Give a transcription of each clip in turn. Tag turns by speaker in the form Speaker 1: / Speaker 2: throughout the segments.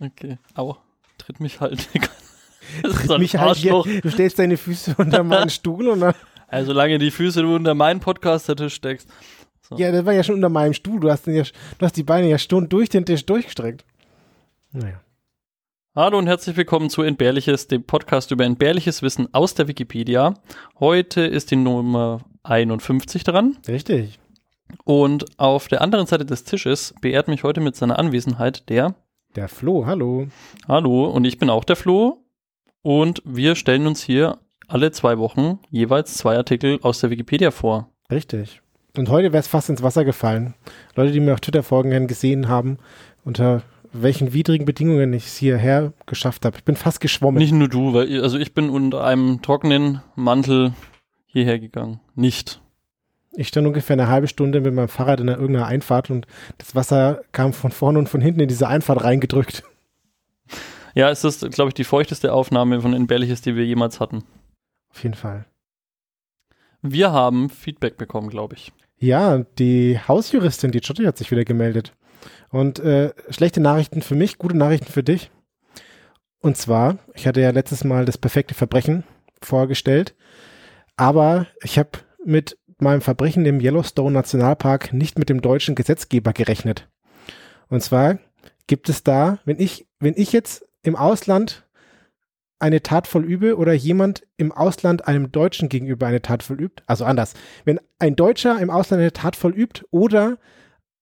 Speaker 1: Okay. Au. Tritt mich halt.
Speaker 2: Ist so mich halt hier, du stellst deine Füße unter meinen Stuhl und dann.
Speaker 1: Also solange die Füße du unter meinen Podcaster-Tisch steckst.
Speaker 2: So. Ja, das war ja schon unter meinem Stuhl. Du hast, ja, du hast die Beine ja stund durch den Tisch durchgestreckt.
Speaker 1: Naja. Hallo und herzlich willkommen zu Entbehrliches, dem Podcast über entbehrliches Wissen aus der Wikipedia. Heute ist die Nummer 51 dran.
Speaker 2: Richtig.
Speaker 1: Und auf der anderen Seite des Tisches beehrt mich heute mit seiner Anwesenheit der
Speaker 2: der Flo, hallo.
Speaker 1: Hallo, und ich bin auch der Flo. Und wir stellen uns hier alle zwei Wochen jeweils zwei Artikel aus der Wikipedia vor.
Speaker 2: Richtig. Und heute wäre es fast ins Wasser gefallen. Leute, die mir auf Twitter folgen, gesehen haben, unter welchen widrigen Bedingungen ich es hierher geschafft habe. Ich bin fast geschwommen.
Speaker 1: Nicht nur du, weil also ich bin unter einem trockenen Mantel hierher gegangen. Nicht.
Speaker 2: Ich stand ungefähr eine halbe Stunde mit meinem Fahrrad in irgendeiner Einfahrt und das Wasser kam von vorne und von hinten in diese Einfahrt reingedrückt.
Speaker 1: Ja, es ist, glaube ich, die feuchteste Aufnahme von Entbehrliches, die wir jemals hatten.
Speaker 2: Auf jeden Fall.
Speaker 1: Wir haben Feedback bekommen, glaube ich.
Speaker 2: Ja, die Hausjuristin, die Jotti, hat sich wieder gemeldet. Und äh, schlechte Nachrichten für mich, gute Nachrichten für dich. Und zwar, ich hatte ja letztes Mal das perfekte Verbrechen vorgestellt, aber ich habe mit meinem Verbrechen im Yellowstone Nationalpark nicht mit dem deutschen Gesetzgeber gerechnet. Und zwar gibt es da, wenn ich, wenn ich jetzt im Ausland eine Tat vollübe oder jemand im Ausland einem Deutschen gegenüber eine Tat vollübt, also anders, wenn ein Deutscher im Ausland eine Tat vollübt oder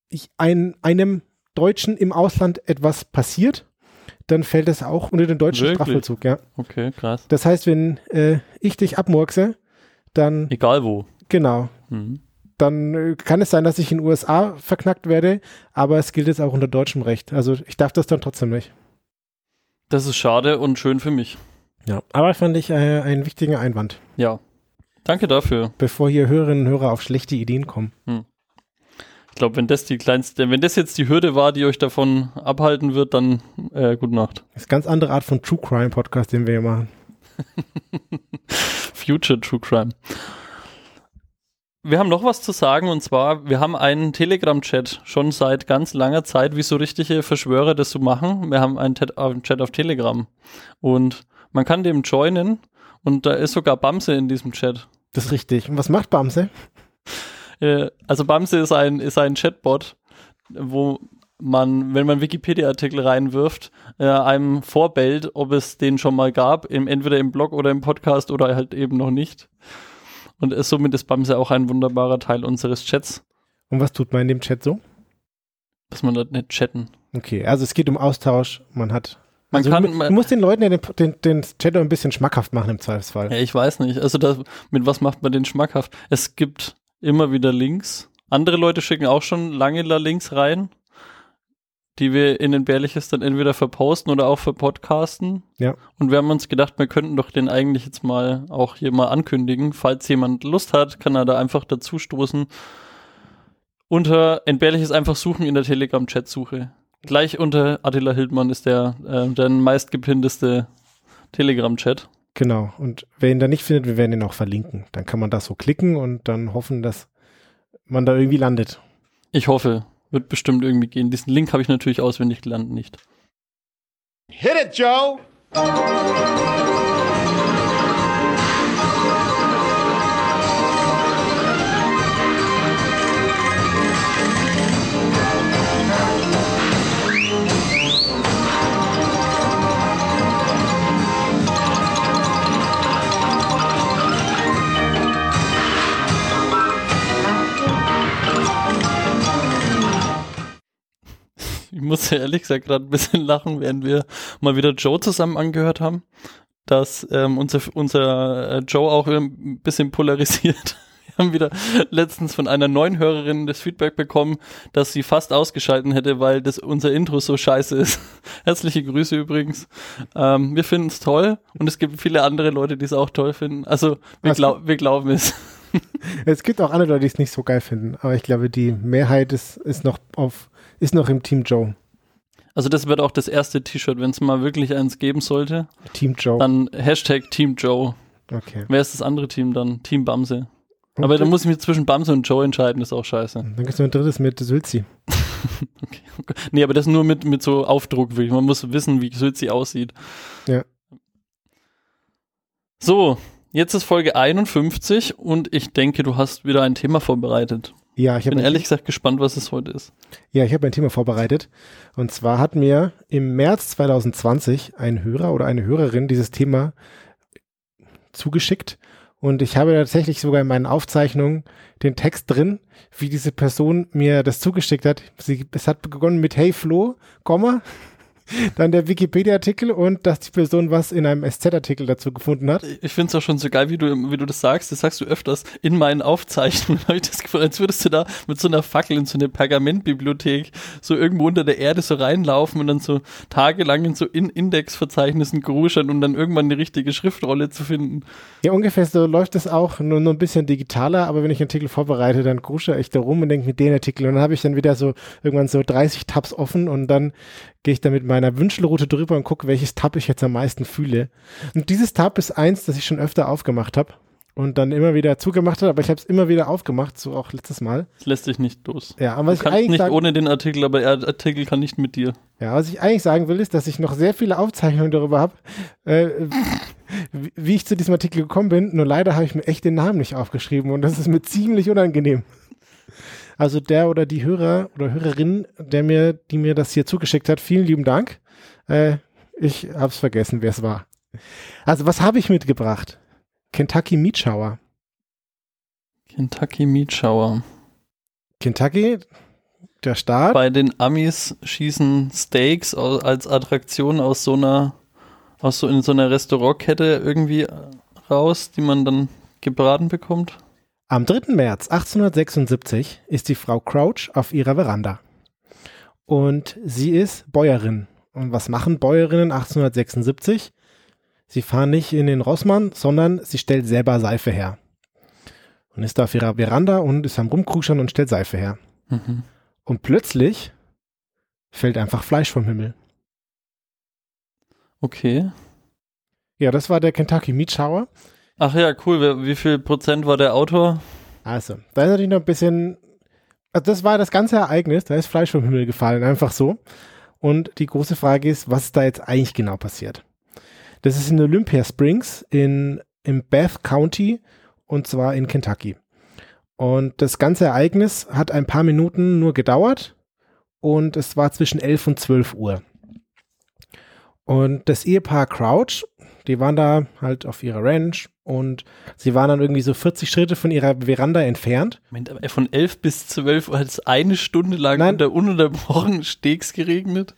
Speaker 2: ich ein, einem Deutschen im Ausland etwas passiert, dann fällt es auch unter den deutschen Wirklich? Strafvollzug, ja.
Speaker 1: Okay, krass.
Speaker 2: Das heißt, wenn äh, ich dich abmurkse, dann.
Speaker 1: Egal wo.
Speaker 2: Genau. Mhm. Dann äh, kann es sein, dass ich in den USA verknackt werde, aber es gilt jetzt auch unter deutschem Recht. Also ich darf das dann trotzdem nicht.
Speaker 1: Das ist schade und schön für mich.
Speaker 2: Ja, aber fand ich äh, einen wichtigen Einwand.
Speaker 1: Ja. Danke dafür.
Speaker 2: Bevor hier Hörerinnen und Hörer auf schlechte Ideen kommen. Hm.
Speaker 1: Ich glaube, wenn das die kleinste, wenn das jetzt die Hürde war, die euch davon abhalten wird, dann äh, gute Nacht.
Speaker 2: Das ist eine ganz andere Art von True Crime Podcast, den wir hier machen.
Speaker 1: Future True Crime wir haben noch was zu sagen und zwar, wir haben einen Telegram-Chat schon seit ganz langer Zeit, wie so richtige Verschwörer das so machen. Wir haben einen Chat auf Telegram und man kann dem joinen und da ist sogar Bamse in diesem Chat.
Speaker 2: Das ist richtig. Und was macht Bamse?
Speaker 1: Äh, also Bamse ist ein, ist ein Chatbot, wo man, wenn man Wikipedia-Artikel reinwirft, äh, einem vorbellt, ob es den schon mal gab, im, entweder im Blog oder im Podcast oder halt eben noch nicht. Und somit ist Bamse auch ein wunderbarer Teil unseres Chats.
Speaker 2: Und was tut man in dem Chat so?
Speaker 1: Dass man dort nicht chatten.
Speaker 2: Okay, also es geht um Austausch. Man hat.
Speaker 1: Man
Speaker 2: also
Speaker 1: kann, man,
Speaker 2: du musst den Leuten den, den, den Chat ein bisschen schmackhaft machen im Zweifelsfall.
Speaker 1: Ja, ich weiß nicht. Also das, mit was macht man den schmackhaft? Es gibt immer wieder Links. Andere Leute schicken auch schon lange Links rein die wir in den Bärliches dann entweder verposten oder auch verpodcasten.
Speaker 2: Ja.
Speaker 1: Und wir haben uns gedacht, wir könnten doch den eigentlich jetzt mal auch hier mal ankündigen. Falls jemand Lust hat, kann er da einfach dazu stoßen. Unter Entbehrliches einfach suchen in der Telegram-Chat-Suche. Gleich unter Attila Hildmann ist der, äh, der meistgepinteste Telegram-Chat.
Speaker 2: Genau. Und wer ihn da nicht findet, wir werden ihn auch verlinken. Dann kann man da so klicken und dann hoffen, dass man da irgendwie landet.
Speaker 1: Ich hoffe. Wird bestimmt irgendwie gehen. Diesen Link habe ich natürlich auswendig gelernt nicht. Hit it, Joe! Musste ehrlich gesagt gerade ein bisschen lachen, während wir mal wieder Joe zusammen angehört haben, dass ähm, unser, unser äh, Joe auch ein bisschen polarisiert. Wir haben wieder letztens von einer neuen Hörerin das Feedback bekommen, dass sie fast ausgeschalten hätte, weil das unser Intro so scheiße ist. Herzliche Grüße übrigens. Ähm, wir finden es toll und es gibt viele andere Leute, die es auch toll finden. Also wir, glaub, wir glauben es.
Speaker 2: Es gibt auch andere Leute, die es nicht so geil finden, aber ich glaube, die Mehrheit ist, ist noch auf ist noch im Team Joe.
Speaker 1: Also das wird auch das erste T-Shirt, wenn es mal wirklich eins geben sollte.
Speaker 2: Team Joe.
Speaker 1: Dann Hashtag Team Joe.
Speaker 2: Okay.
Speaker 1: Wer ist das andere Team dann? Team Bamse.
Speaker 2: Und
Speaker 1: Aber dann
Speaker 2: dann,
Speaker 1: muss ich mich zwischen Bamse und Joe entscheiden, das ist auch scheiße.
Speaker 2: dann gibt es noch ein drittes mit Sülzi.
Speaker 1: Okay. Nee, aber das nur mit, mit so Aufdruck wirklich. Man muss wissen, wie Sülzi aussieht.
Speaker 2: Ja.
Speaker 1: So, jetzt ist Folge 51 und ich denke, du hast wieder ein Thema vorbereitet.
Speaker 2: Ja, ich
Speaker 1: bin ehrlich gesagt gespannt, was es heute ist.
Speaker 2: ja, ich habe ein Thema vorbereitet. Und zwar hat mir im März 2020 ein Hörer oder eine Hörerin dieses Thema zugeschickt. Und ich habe tatsächlich sogar in meinen Aufzeichnungen den Text drin, wie diese Person mir das zugeschickt hat. Sie, es hat begonnen mit Hey Flo, Komma, dann der Wikipedia-Artikel und dass die Person was in einem SZ-Artikel dazu gefunden hat.
Speaker 1: Ich finde es auch schon so geil, wie du, wie du das sagst. Das sagst du öfters in meinen Aufzeichnungen. Habe ich das Gefühl, als würdest du da mit so einer Fackel in so eine Pergamentbibliothek so irgendwo unter der Erde so reinlaufen und dann so tagelang in so in Indexverzeichnissen gruschern, um dann irgendwann eine richtige Schriftrolle zu finden.
Speaker 2: Ja, ungefähr so läuft es auch, nur, nur ein bisschen digitaler, aber wenn ich einen Artikel vorbereite, dann grusche ich da rum und denke mit den Artikel und dann habe ich dann wieder so irgendwann so 30 Tabs offen und dann gehe ich da mit meiner Wünschelroute drüber und gucke, welches Tab ich jetzt am meisten fühle. Und dieses Tab ist eins, das ich schon öfter aufgemacht habe und dann immer wieder zugemacht habe, aber ich habe es immer wieder aufgemacht, so auch letztes Mal.
Speaker 1: Das lässt sich nicht los.
Speaker 2: Ja, aber was
Speaker 1: Du
Speaker 2: ich
Speaker 1: kannst
Speaker 2: eigentlich
Speaker 1: nicht
Speaker 2: sagen,
Speaker 1: ohne den Artikel, aber der Artikel kann nicht mit dir.
Speaker 2: ja, was ich eigentlich sagen will, ist, dass ich noch sehr viele Aufzeichnungen darüber habe, äh, wie ich zu diesem Artikel gekommen bin. Nur leider habe ich mir echt den Namen nicht aufgeschrieben und das ist mir ziemlich unangenehm. Also der oder die Hörer oder Hörerin, der mir, die mir das hier zugeschickt hat, vielen lieben Dank. Äh, ich habe es vergessen, wer es war. Also was habe ich mitgebracht? Kentucky Meat Shower.
Speaker 1: Kentucky Meat Shower.
Speaker 2: Kentucky, der Staat.
Speaker 1: Bei den Amis schießen Steaks als Attraktion aus so einer, aus so in so einer Restaurantkette irgendwie äh, raus, die man dann gebraten bekommt.
Speaker 2: Am 3. März 1876 ist die Frau Crouch auf ihrer Veranda. Und sie ist Bäuerin. Und was machen Bäuerinnen 1876? Sie fahren nicht in den Rossmann, sondern sie stellt selber Seife her. Und ist da auf ihrer Veranda und ist am Rumkruschern und stellt Seife her.
Speaker 1: Mhm.
Speaker 2: Und plötzlich fällt einfach Fleisch vom Himmel.
Speaker 1: Okay.
Speaker 2: Ja, das war der Kentucky Meat Shower.
Speaker 1: Ach ja, cool. Wie viel Prozent war der Autor?
Speaker 2: Also, da ist natürlich noch ein bisschen. Also das war das ganze Ereignis, da ist Fleisch vom Himmel gefallen, einfach so. Und die große Frage ist, was ist da jetzt eigentlich genau passiert? Das ist in Olympia Springs in, im Bath County und zwar in Kentucky. Und das ganze Ereignis hat ein paar Minuten nur gedauert und es war zwischen 11 und 12 Uhr. Und das Ehepaar Crouch, die waren da halt auf ihrer Ranch und sie waren dann irgendwie so 40 Schritte von ihrer Veranda entfernt.
Speaker 1: Moment, aber von 11 bis 12 Uhr hat es eine Stunde lang
Speaker 2: Nein.
Speaker 1: unter ununterbrochen Steaks geregnet.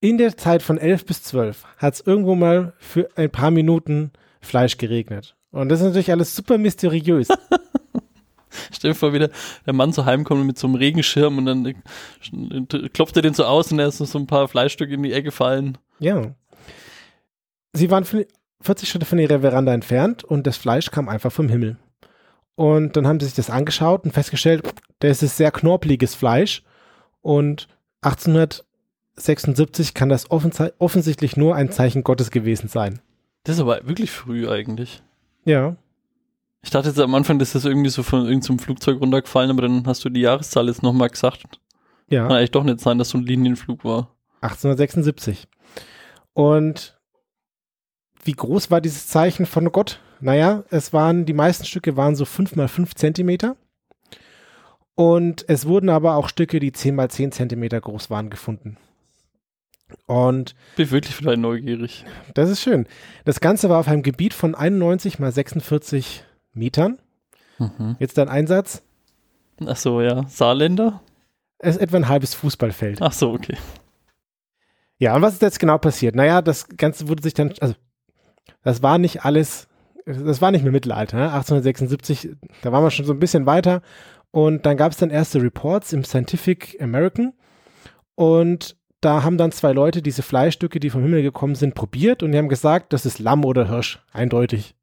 Speaker 2: In der Zeit von 11 bis 12 hat es irgendwo mal für ein paar Minuten Fleisch geregnet. Und das ist natürlich alles super mysteriös.
Speaker 1: Stell dir vor, wie der, der Mann so heimkommt mit so einem Regenschirm und dann äh, klopft er den so aus und er ist so ein paar Fleischstücke in die Ecke fallen.
Speaker 2: ja. Sie waren 40 Schritte von ihrer Veranda entfernt und das Fleisch kam einfach vom Himmel. Und dann haben sie sich das angeschaut und festgestellt, das ist sehr knorpeliges Fleisch. Und 1876 kann das offensi- offensichtlich nur ein Zeichen Gottes gewesen sein.
Speaker 1: Das ist aber wirklich früh eigentlich.
Speaker 2: Ja.
Speaker 1: Ich dachte jetzt am Anfang, dass das irgendwie so von irgendeinem Flugzeug runtergefallen, aber dann hast du die Jahreszahl jetzt nochmal gesagt.
Speaker 2: Ja.
Speaker 1: Kann eigentlich doch nicht sein, dass so ein Linienflug war.
Speaker 2: 1876. Und wie groß war dieses Zeichen von Gott? Naja, es waren, die meisten Stücke waren so 5 mal 5 Zentimeter. Und es wurden aber auch Stücke, die 10 mal 10 Zentimeter groß waren, gefunden. Und
Speaker 1: Bin wirklich wieder neugierig.
Speaker 2: das ist schön. Das Ganze war auf einem Gebiet von 91 mal 46 Metern.
Speaker 1: Mhm.
Speaker 2: Jetzt dein Einsatz.
Speaker 1: Ach so, ja. Saarländer?
Speaker 2: Es ist etwa ein halbes Fußballfeld.
Speaker 1: Ach so, okay.
Speaker 2: Ja, und was ist jetzt genau passiert? Naja, das Ganze wurde sich dann, also, das war nicht alles, das war nicht mehr Mittelalter, ne? 1876, da waren wir schon so ein bisschen weiter. Und dann gab es dann erste Reports im Scientific American. Und da haben dann zwei Leute diese Fleischstücke, die vom Himmel gekommen sind, probiert und die haben gesagt, das ist Lamm oder Hirsch, eindeutig.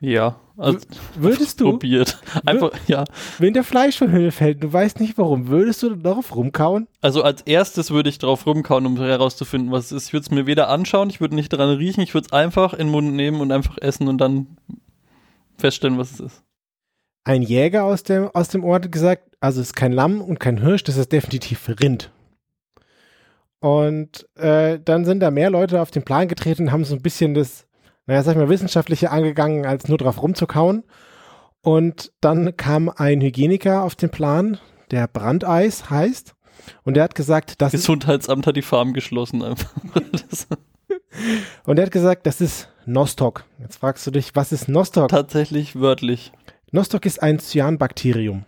Speaker 1: Ja. Also,
Speaker 2: Würdest du,
Speaker 1: probiert. Einfach, ja.
Speaker 2: wenn der Fleisch vom Himmel fällt, du weißt nicht warum, würdest du darauf rumkauen?
Speaker 1: Also als erstes würde ich drauf rumkauen, um herauszufinden, was es ist. Ich würde es mir weder anschauen, ich würde nicht dran riechen, ich würde es einfach in den Mund nehmen und einfach essen und dann feststellen, was es ist.
Speaker 2: ein Jäger aus dem, aus dem Ort gesagt, also es ist kein Lamm und kein Hirsch, das ist definitiv Rind. Und äh, dann sind da mehr Leute auf den Plan getreten und haben so ein bisschen das, naja, sag ich mal, wissenschaftliche angegangen, als nur drauf rumzukauen. Und dann kam ein Hygieniker auf den Plan, der Brandeis heißt. Und der hat gesagt, das
Speaker 1: Gesundheitsamt hat die Farm geschlossen einfach.
Speaker 2: und er hat gesagt, das ist Nostoc. Jetzt fragst du dich, was ist Nostoc?
Speaker 1: Tatsächlich wörtlich.
Speaker 2: Nostoc ist ein Cyanbakterium.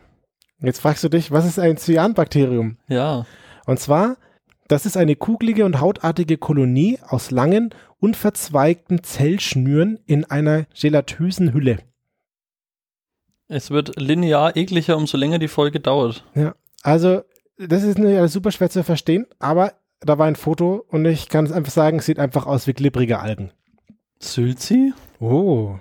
Speaker 2: Jetzt fragst du dich, was ist ein Cyanbakterium?
Speaker 1: Ja.
Speaker 2: Und zwar, das ist eine kugelige und hautartige Kolonie aus langen, unverzweigten Zellschnüren in einer gelatösen Hülle.
Speaker 1: Es wird linear ekliger, umso länger die Folge dauert.
Speaker 2: Ja, also das ist nicht super schwer zu verstehen, aber da war ein Foto und ich kann es einfach sagen, es sieht einfach aus wie glibbrige Algen.
Speaker 1: Sülzi?
Speaker 2: Oh.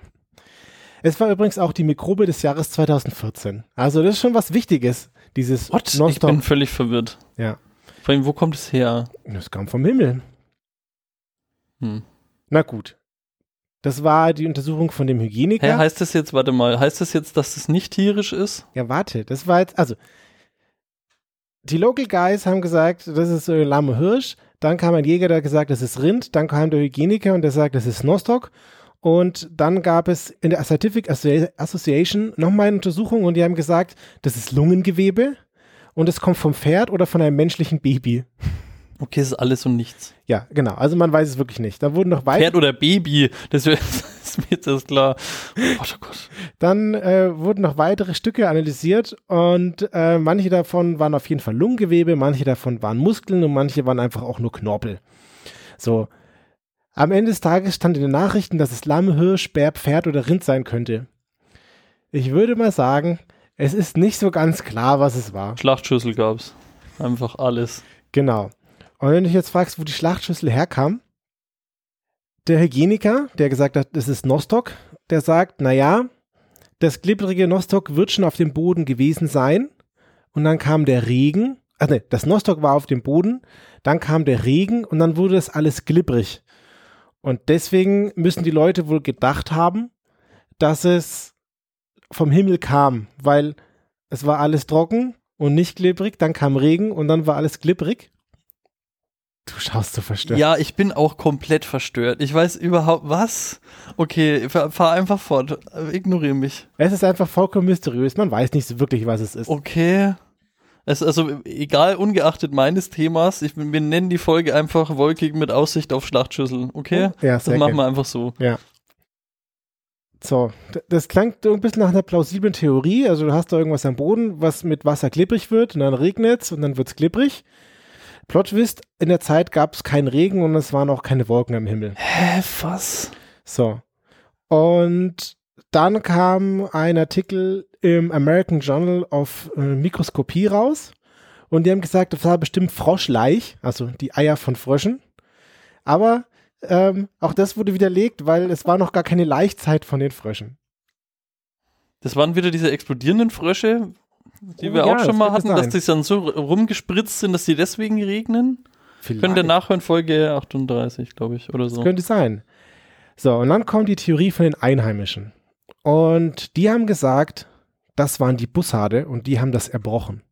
Speaker 2: Es war übrigens auch die Mikrobe des Jahres 2014. Also das ist schon was Wichtiges, dieses
Speaker 1: What? Ich bin völlig verwirrt.
Speaker 2: Ja,
Speaker 1: Vor allem, wo kommt es her?
Speaker 2: das kam vom Himmel.
Speaker 1: Hm.
Speaker 2: Na gut. Das war die Untersuchung von dem Hygieniker.
Speaker 1: Hä, heißt das jetzt, warte mal, heißt das jetzt, dass es nicht tierisch ist?
Speaker 2: Ja, warte, das war jetzt, also die Local Guys haben gesagt, das ist äh, lahme Hirsch. Dann kam ein Jäger, der hat gesagt, das ist Rind. Dann kam der Hygieniker und der sagt, das ist Nostoc. Und dann gab es in der Scientific Associ- Association nochmal eine Untersuchung und die haben gesagt, das ist Lungengewebe und es kommt vom Pferd oder von einem menschlichen Baby.
Speaker 1: Okay, es ist alles und nichts.
Speaker 2: Ja, genau. Also man weiß es wirklich nicht. Da wurden noch.
Speaker 1: Pferd oder Baby, das, ist mir jetzt klar. Oh oh Gott.
Speaker 2: Dann äh, wurden noch weitere Stücke analysiert und äh, manche davon waren auf jeden Fall Lungengewebe, manche davon waren Muskeln und manche waren einfach auch nur Knorpel. So. Am Ende des Tages stand in den Nachrichten, dass es Lamm, Hirsch, Bär, Pferd oder Rind sein könnte. Ich würde mal sagen, es ist nicht so ganz klar, was es war.
Speaker 1: Schlachtschüssel gab's. Einfach alles.
Speaker 2: Genau. Und wenn du dich jetzt fragst, wo die Schlachtschüssel herkam, der Hygieniker, der gesagt hat, das ist Nostoc, der sagt, naja, das glibbrige Nostoc wird schon auf dem Boden gewesen sein. Und dann kam der Regen. Ach nee, das Nostoc war auf dem Boden, dann kam der Regen und dann wurde das alles glibbrig. Und deswegen müssen die Leute wohl gedacht haben, dass es vom Himmel kam, weil es war alles trocken und nicht glibberig, dann kam Regen und dann war alles glibberig. Du schaust so verstört.
Speaker 1: Ja, ich bin auch komplett verstört. Ich weiß überhaupt, was? Okay, fahr, fahr einfach fort. Ignoriere mich.
Speaker 2: Es ist einfach vollkommen mysteriös. Man weiß nicht so wirklich, was es ist.
Speaker 1: Okay. Es, also, egal, ungeachtet meines Themas, ich, wir nennen die Folge einfach wolkig mit Aussicht auf Schlachtschüssel. Okay?
Speaker 2: Ja,
Speaker 1: Das machen wir einfach so.
Speaker 2: So, das klang so ein bisschen nach einer plausiblen Theorie. Also du hast da irgendwas am Boden, was mit Wasser glibberig wird und dann regnet es und dann wird es glibberig. Plot Twist, in der Zeit gab es keinen Regen und es waren auch keine Wolken am Himmel.
Speaker 1: Hä, was?
Speaker 2: So. Und dann kam ein Artikel im American Journal of äh, Mikroskopie raus und die haben gesagt, das war bestimmt Froschleich, also die Eier von Fröschen. Aber ähm, auch das wurde widerlegt, weil es war noch gar keine Laichzeit von den Fröschen.
Speaker 1: Das waren wieder diese explodierenden Frösche, die
Speaker 2: Oh
Speaker 1: wir
Speaker 2: ja,
Speaker 1: auch schon mal
Speaker 2: könnte
Speaker 1: hatten, dass
Speaker 2: sein.
Speaker 1: die dann so rumgespritzt sind, dass die deswegen regnen. Könnt ihr nachhören, Folge 38, glaube ich, oder so.
Speaker 2: Das könnte sein. So, und dann kommt die Theorie von den Einheimischen. Und die haben gesagt, das waren die Bussarde und die haben das erbrochen.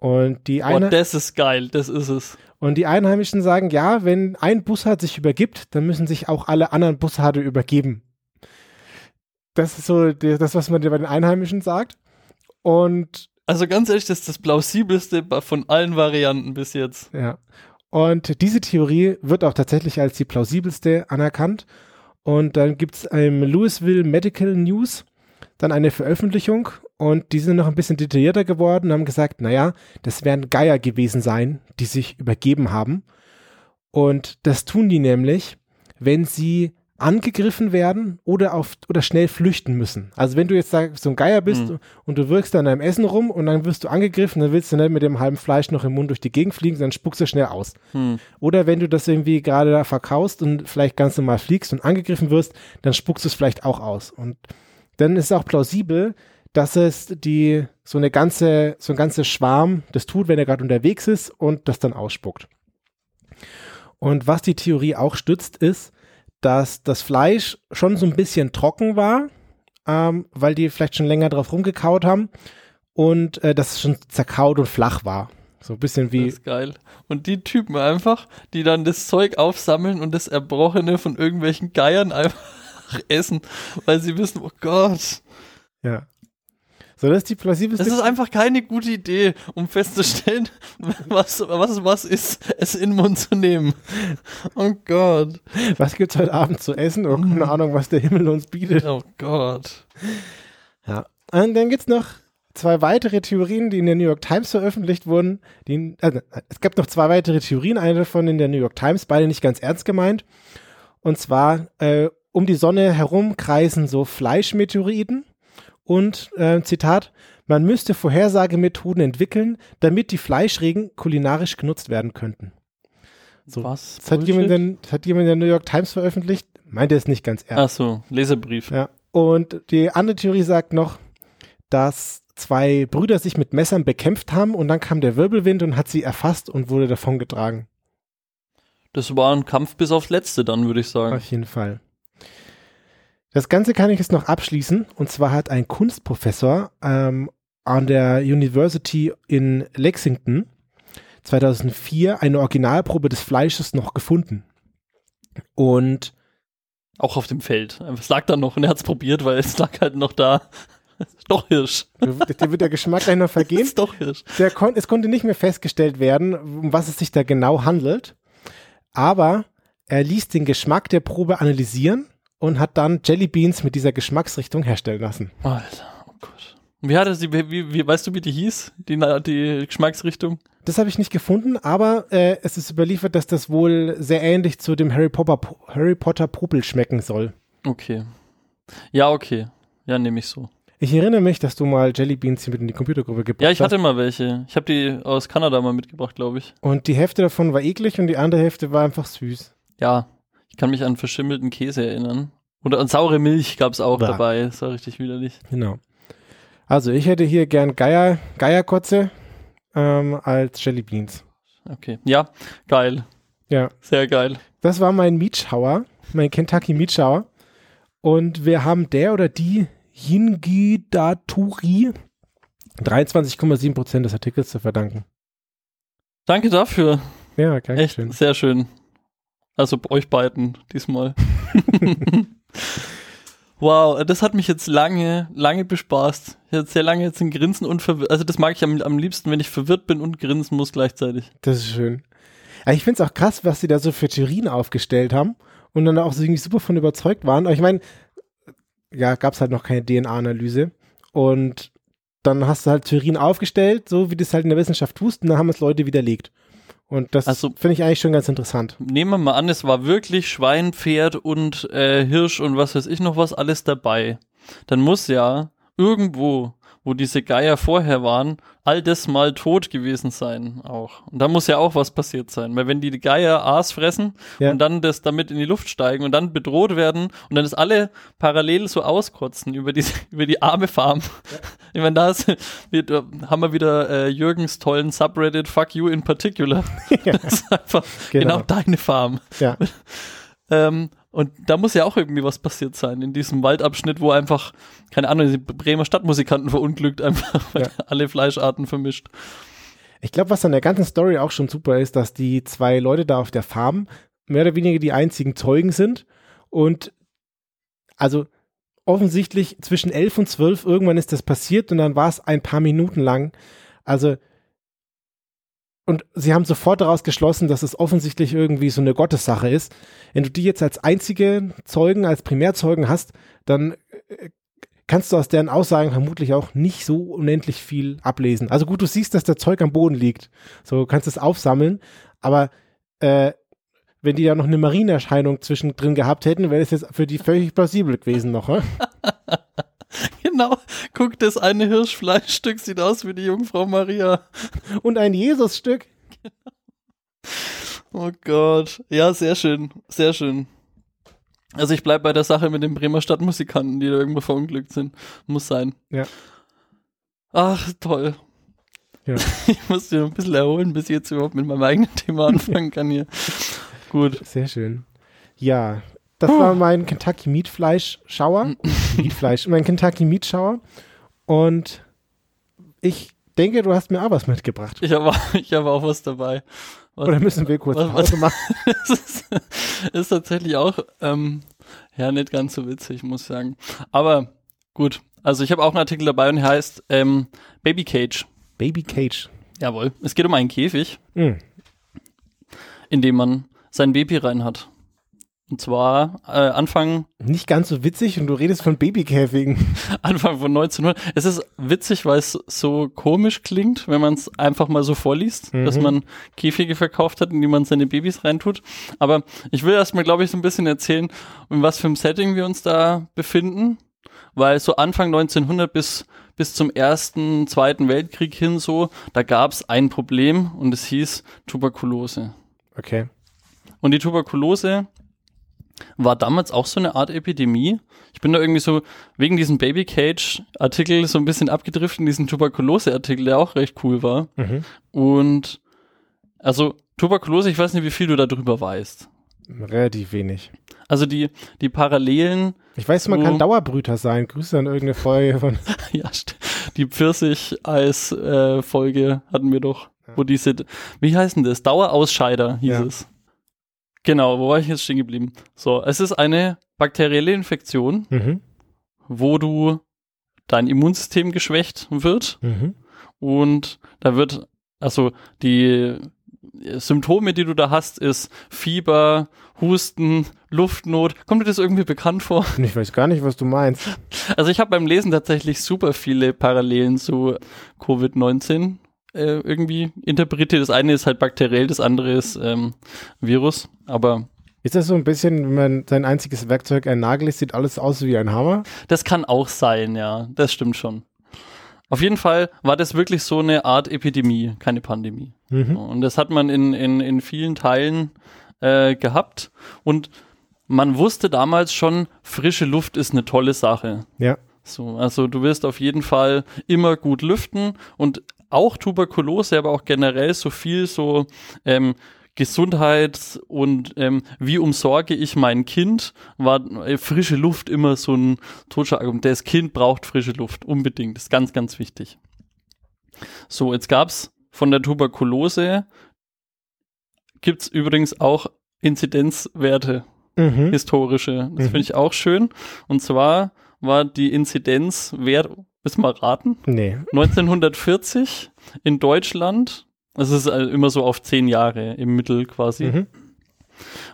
Speaker 2: Und die,
Speaker 1: Oh,
Speaker 2: Einhe
Speaker 1: das ist geil, das ist es.
Speaker 2: und die Einheimischen sagen, ja, wenn ein Bussard sich übergibt, dann müssen sich auch alle anderen Bussarde übergeben. Das ist so die- das, was man bei den Einheimischen sagt. Und
Speaker 1: Also ganz ehrlich, das ist das plausibelste von allen Varianten bis jetzt.
Speaker 2: Ja. Und diese Theorie wird auch tatsächlich als die plausibelste anerkannt. Und dann gibt es im Louisville Medical News dann eine Veröffentlichung und die sind noch ein bisschen detaillierter geworden und haben gesagt, naja, das werden Geier gewesen sein, die sich übergeben haben. Und das tun die nämlich, wenn sie angegriffen werden oder auf oder schnell flüchten müssen. Also wenn du jetzt sag, so ein Geier bist
Speaker 1: Mhm.
Speaker 2: und du wirkst an deinem Essen rum und dann wirst du angegriffen, dann willst du nicht mit dem halben Fleisch noch im Mund durch die Gegend fliegen, dann spuckst du schnell aus.
Speaker 1: Hm.
Speaker 2: Oder wenn du das irgendwie gerade da verkaust und vielleicht ganz normal fliegst und angegriffen wirst, dann spuckst du es vielleicht auch aus. Und dann ist es auch plausibel, dass es die so eine ganze, so ein ganzer Schwarm das tut, wenn er gerade unterwegs ist und das dann ausspuckt. Und was die Theorie auch stützt, ist, dass das Fleisch schon so ein bisschen trocken war, ähm, weil die vielleicht schon länger drauf rumgekaut haben und äh, das schon zerkaut und flach war. So ein bisschen wie.
Speaker 1: Das ist geil. Und die Typen einfach, die dann das Zeug aufsammeln und das Erbrochene von irgendwelchen Geiern einfach essen, weil sie wissen, oh Gott.
Speaker 2: Ja. So, das ist die plausibelste.
Speaker 1: Das ist einfach keine gute Idee, um festzustellen, was, was, was ist, es in den Mund zu nehmen. Oh Gott.
Speaker 2: Was gibt's heute Abend zu essen? Oh, keine Ahnung, was der Himmel uns bietet.
Speaker 1: Oh Gott.
Speaker 2: Ja. Und dann gibt's noch zwei weitere Theorien, die in der New York Times veröffentlicht wurden. Die, also, es gab noch zwei weitere Theorien, eine davon in der New York Times, beide nicht ganz ernst gemeint. Und zwar, äh, um die Sonne herum kreisen so Fleischmeteoriten und äh, Zitat, man müsste Vorhersagemethoden entwickeln, damit die Fleischregen kulinarisch genutzt werden könnten. So,
Speaker 1: Was?
Speaker 2: das hat jemand, in, das hat jemand in der New York Times veröffentlicht, meint er es nicht ganz ernst.
Speaker 1: Ach so, Leserbrief.
Speaker 2: Ja. Und die andere Theorie sagt noch, dass zwei Brüder sich mit Messern bekämpft haben und dann kam der Wirbelwind und hat sie erfasst und wurde davongetragen.
Speaker 1: Das war ein Kampf bis aufs Letzte dann, würde ich sagen.
Speaker 2: Auf jeden Fall. Das Ganze kann ich jetzt noch abschließen. Und zwar hat ein Kunstprofessor ähm, an der University in Lexington 2004 eine Originalprobe des Fleisches noch gefunden. Und
Speaker 1: Auch auf dem Feld. Es lag da noch und er hat es probiert, weil es lag halt noch da. doch Hirsch.
Speaker 2: der wird der Geschmack gleich noch vergehen.
Speaker 1: Ist doch Hirsch.
Speaker 2: Kon es konnte nicht mehr festgestellt werden, um was es sich da genau handelt. Aber er ließ den Geschmack der Probe analysieren und hat dann Jelly Beans mit dieser Geschmacksrichtung herstellen lassen.
Speaker 1: Alter, oh Gott. Wie hat sie, wie, wie, weißt du, wie die hieß? Die, die Geschmacksrichtung?
Speaker 2: Das habe ich nicht gefunden, aber äh, es ist überliefert, dass das wohl sehr ähnlich zu dem Harry Potter, Harry Potter Popel schmecken soll.
Speaker 1: Okay. Ja, okay. Ja, nehme ich so.
Speaker 2: Ich erinnere mich, dass du mal Jelly Beans hier mit in die Computergruppe gebracht
Speaker 1: Ja, ich hatte
Speaker 2: hast.
Speaker 1: mal welche. Ich habe die aus Kanada mal mitgebracht, glaube ich.
Speaker 2: Und die Hälfte davon war eklig und die andere Hälfte war einfach süß.
Speaker 1: Ja, ich kann mich an verschimmelten Käse erinnern. Oder an saure Milch gab es auch
Speaker 2: Bah.
Speaker 1: dabei. Das war richtig widerlich.
Speaker 2: Genau. Also ich hätte hier gern Geier, Geierkotze ähm, als Jelly Beans.
Speaker 1: Okay. Ja, geil.
Speaker 2: Ja.
Speaker 1: Sehr geil.
Speaker 2: Das war mein Meatschauer, mein Kentucky Meatschauer. Und wir haben der oder die Hingidaturi 23,7 Prozent des Artikels zu verdanken.
Speaker 1: Danke dafür.
Speaker 2: Ja,
Speaker 1: Echt
Speaker 2: danke schön.
Speaker 1: sehr schön. Also euch beiden diesmal. wow, das hat mich jetzt lange, lange bespaßt. Ich hatte sehr lange jetzt ein Grinsen und verwirrt. Also das mag ich am, am liebsten, wenn ich verwirrt bin und grinsen muss gleichzeitig.
Speaker 2: Das ist schön. Ich finde es auch krass, was sie da so für Theorien aufgestellt haben und dann auch so irgendwie super von überzeugt waren. Aber ich meine, ja, gab es halt noch keine DNA-Analyse. Und dann hast du halt Theorien aufgestellt, so wie du es halt in der Wissenschaft tust, und dann haben es Leute widerlegt. Und das
Speaker 1: Also-
Speaker 2: finde ich eigentlich schon ganz interessant.
Speaker 1: Nehmen wir mal an, es war wirklich Schwein, Pferd und äh, Hirsch und was weiß ich noch was alles dabei. Dann muss ja irgendwo, wo diese Geier vorher waren, all das mal tot gewesen sein auch. Und da muss ja auch was passiert sein. Weil wenn die Geier Aas fressen
Speaker 2: Ja.
Speaker 1: und dann das damit in die Luft steigen und dann bedroht werden und dann das alle parallel so auskotzen über die, über die arme Farm. Ich meine, da ist, wir, haben wir wieder äh, Jürgens tollen Subreddit Fuck You in Particular. Das ist einfach
Speaker 2: Genau.
Speaker 1: genau, deine Farm.
Speaker 2: Ja.
Speaker 1: Ähm, und da muss ja auch irgendwie was passiert sein in diesem Waldabschnitt, wo einfach, keine Ahnung, die Bremer Stadtmusikanten verunglückt, einfach weil
Speaker 2: Ja.
Speaker 1: alle Fleischarten vermischt.
Speaker 2: Ich glaube, was an der ganzen Story auch schon super ist, dass die zwei Leute da auf der Farm mehr oder weniger die einzigen Zeugen sind und also offensichtlich zwischen elf und zwölf irgendwann ist das passiert und dann war es ein paar Minuten lang. Also und sie haben sofort daraus geschlossen, dass es offensichtlich irgendwie so eine Gottessache ist. Wenn du die jetzt als einzige Zeugen, als Primärzeugen hast, dann äh, kannst du aus deren Aussagen vermutlich auch nicht so unendlich viel ablesen. Also gut, du siehst, dass der Zeug am Boden liegt. So du kannst es aufsammeln, aber äh, wenn die da noch eine Marienerscheinung zwischendrin gehabt hätten, wäre das jetzt für die völlig plausibel gewesen noch.
Speaker 1: Genau, guck, das eine Hirschfleischstück sieht aus wie die Jungfrau Maria.
Speaker 2: Und ein Jesusstück.
Speaker 1: Oh Gott. Ja, sehr schön, sehr schön. Also ich bleib bei der Sache mit den Bremer Stadtmusikanten, die da irgendwo verunglückt sind. Muss sein.
Speaker 2: Ja.
Speaker 1: Ach, toll.
Speaker 2: Ja.
Speaker 1: Ich muss dir noch ein bisschen erholen, bis ich jetzt überhaupt mit meinem eigenen Thema anfangen kann hier. Gut.
Speaker 2: Sehr schön. Ja, Das war mein Kentucky Meat Fleisch Schauer. Meatfleisch, mein Kentucky Meat Schauer. Und ich denke, du hast mir auch was mitgebracht.
Speaker 1: Ich habe ich hab auch was dabei. Was,
Speaker 2: Oder müssen wir kurz
Speaker 1: was-
Speaker 2: Pause machen?
Speaker 1: das ist, ist tatsächlich auch, ähm, ja, nicht ganz so witzig, muss ich sagen. Aber gut, also ich habe auch einen Artikel dabei und der heißt ähm, Baby Cage.
Speaker 2: Baby Cage.
Speaker 1: Jawohl. Es geht um einen Käfig,
Speaker 2: Hm.
Speaker 1: in dem man sein Baby rein hat. Und zwar äh, Anfang,
Speaker 2: Nicht ganz so witzig und du redest von Babykäfigen.
Speaker 1: Anfang von 1900. Es ist witzig, weil es so komisch klingt, wenn man es einfach mal so vorliest,
Speaker 2: Mhm.
Speaker 1: dass man Käfige verkauft hat, in die man seine Babys reintut. Aber ich will erstmal, glaube ich, so ein bisschen erzählen, in was für einem Setting wir uns da befinden. Weil so Anfang 1900 bis, bis zum ersten, zweiten Weltkrieg hin so, da gab es ein Problem und es hieß Tuberkulose.
Speaker 2: Okay.
Speaker 1: Und die Tuberkulose war damals auch so eine Art Epidemie. Ich bin da irgendwie so wegen diesem Baby Cage Artikel so ein bisschen abgedriftet in diesen Tuberkulose Artikel, der auch recht cool war.
Speaker 2: Mhm.
Speaker 1: Und also Tuberkulose, ich weiß nicht, wie viel du darüber weißt.
Speaker 2: Relativ wenig.
Speaker 1: Also die, die Parallelen,
Speaker 2: Ich weiß, man kann Dauerbrüter sein. Grüße an irgendeine Folge von.
Speaker 1: ja, die Pfirsich-Eis-Folge hatten wir doch, wo diese, wie heißt denn das? Dauerausscheider hieß
Speaker 2: Ja.
Speaker 1: es. Genau, wo war ich jetzt stehen geblieben? So, es ist eine bakterielle Infektion,
Speaker 2: Mhm.
Speaker 1: wo du dein Immunsystem geschwächt wird
Speaker 2: Mhm.
Speaker 1: und da wird, also die Symptome, die du da hast, ist Fieber, Husten, Luftnot. Kommt dir das irgendwie bekannt vor?
Speaker 2: Ich weiß gar nicht, was du meinst.
Speaker 1: Also ich habe beim Lesen tatsächlich super viele Parallelen zu Covid-19 äh, irgendwie interpretiert. Das eine ist halt bakteriell, das andere ist ähm, Virus. Aber
Speaker 2: Ist das so ein bisschen, wenn man sein einziges Werkzeug ein Nagel ist, sieht alles aus wie ein Hammer?
Speaker 1: das kann auch sein, ja. Das stimmt schon. Auf jeden Fall war das wirklich so eine Art Epidemie, keine Pandemie.
Speaker 2: Mhm.
Speaker 1: Und das hat man in, in, in vielen Teilen äh, gehabt. Und man wusste damals schon, frische Luft ist eine tolle Sache.
Speaker 2: Ja.
Speaker 1: So, also du wirst auf jeden Fall immer gut lüften und auch Tuberkulose, aber auch generell so viel so ähm, Gesundheit und ähm, wie umsorge ich mein Kind, war äh, frische Luft immer so ein Totschlag. Das Kind braucht frische Luft, unbedingt. Das ist ganz, ganz wichtig. So, jetzt gab's von der Tuberkulose, gibt's übrigens auch Inzidenzwerte
Speaker 2: Mhm.
Speaker 1: historische. Das
Speaker 2: Mhm.
Speaker 1: finde ich auch schön. Und zwar war die Inzidenz wert, willst du mal raten?
Speaker 2: Nee.
Speaker 1: 1940 in Deutschland, das ist immer so auf zehn Jahre im Mittel quasi,
Speaker 2: Mhm.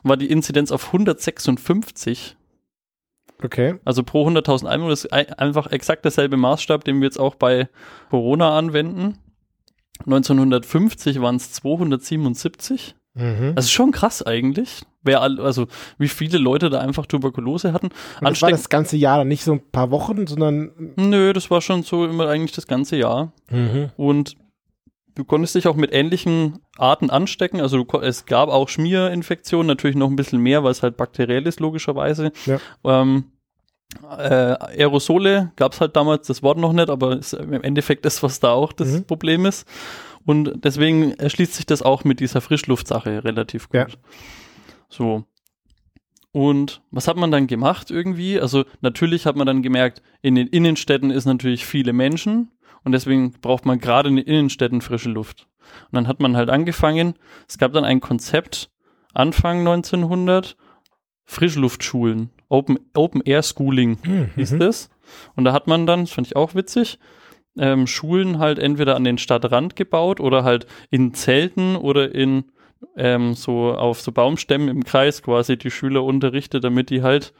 Speaker 1: war die Inzidenz auf 156.
Speaker 2: Okay.
Speaker 1: Also pro 100.000 Einwohner Das ist ei- einfach exakt derselbe Maßstab, den wir jetzt auch bei Corona anwenden. 1950 waren es 277.
Speaker 2: Mhm.
Speaker 1: Das ist schon krass eigentlich. Wer also wie viele Leute da einfach Tuberkulose hatten.
Speaker 2: Und das war das ganze Jahr, nicht so ein paar Wochen, sondern.
Speaker 1: Nö, das war schon so immer eigentlich das ganze Jahr.
Speaker 2: Mhm.
Speaker 1: Und du konntest dich auch mit ähnlichen Arten anstecken. Also du, es gab auch Schmierinfektionen, natürlich noch ein bisschen mehr, weil es halt bakteriell ist, logischerweise.
Speaker 2: Ja.
Speaker 1: Ähm, äh, Aerosole gab es halt damals das Wort noch nicht, aber ist im Endeffekt das, was da auch das
Speaker 2: Mhm.
Speaker 1: Problem ist. Und deswegen erschließt sich das auch mit dieser Frischluftsache relativ gut.
Speaker 2: Ja.
Speaker 1: So. Und was hat man dann gemacht irgendwie? Also natürlich hat man dann gemerkt, in den Innenstädten ist natürlich viele Menschen und deswegen braucht man gerade in den Innenstädten frische Luft. Und dann hat man halt angefangen, es gab dann ein Konzept Anfang 1900, Frischluftschulen, Open, Open Air Schooling hieß
Speaker 2: Mhm.
Speaker 1: das. Und da hat man dann, das fand ich auch witzig, ähm, Schulen halt entweder an den Stadtrand gebaut oder halt in Zelten oder in ähm, so auf so Baumstämmen im Kreis quasi die Schüler unterrichtet, damit die halt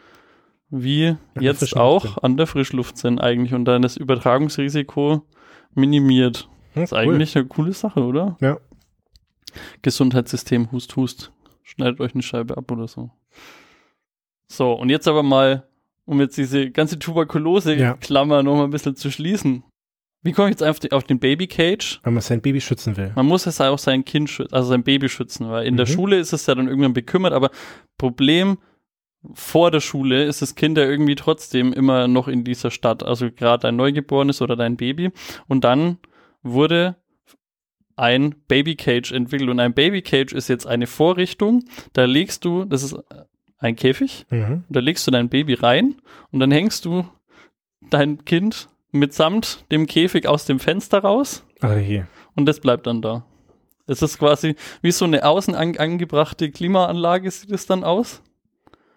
Speaker 1: wie jetzt auch an der Frischluft sind eigentlich und dann das Übertragungsrisiko minimiert.
Speaker 2: Hm,
Speaker 1: ist eigentlich eine coole Sache, oder?
Speaker 2: Ja.
Speaker 1: Gesundheitssystem, hust, hust. Schneidet euch eine Scheibe ab oder so. So, und jetzt aber mal, um jetzt diese ganze
Speaker 2: Ja.
Speaker 1: Tuberkulose-Klammer noch mal ein bisschen zu schließen. Wie komme ich jetzt auf, die, auf den Baby Cage?
Speaker 2: Wenn man sein Baby schützen will.
Speaker 1: Man muss es auch sein Kind schützen, also sein Baby schützen, weil in der
Speaker 2: Mhm.
Speaker 1: Schule ist es ja dann irgendwann bekümmert, aber Problem vor der Schule ist das Kind ja irgendwie trotzdem immer noch in dieser Stadt, also gerade dein Neugeborenes oder dein Baby. Und dann wurde ein Baby Cage entwickelt und ein Baby Cage ist jetzt eine Vorrichtung, da legst du, das ist ein Käfig,
Speaker 2: Mhm.
Speaker 1: da legst du dein Baby rein und dann hängst du dein Kind mitsamt dem Käfig aus dem Fenster raus
Speaker 2: Ach hier.
Speaker 1: und das bleibt dann da. Es ist quasi wie so eine außen an, angebrachte Klimaanlage sieht es dann aus.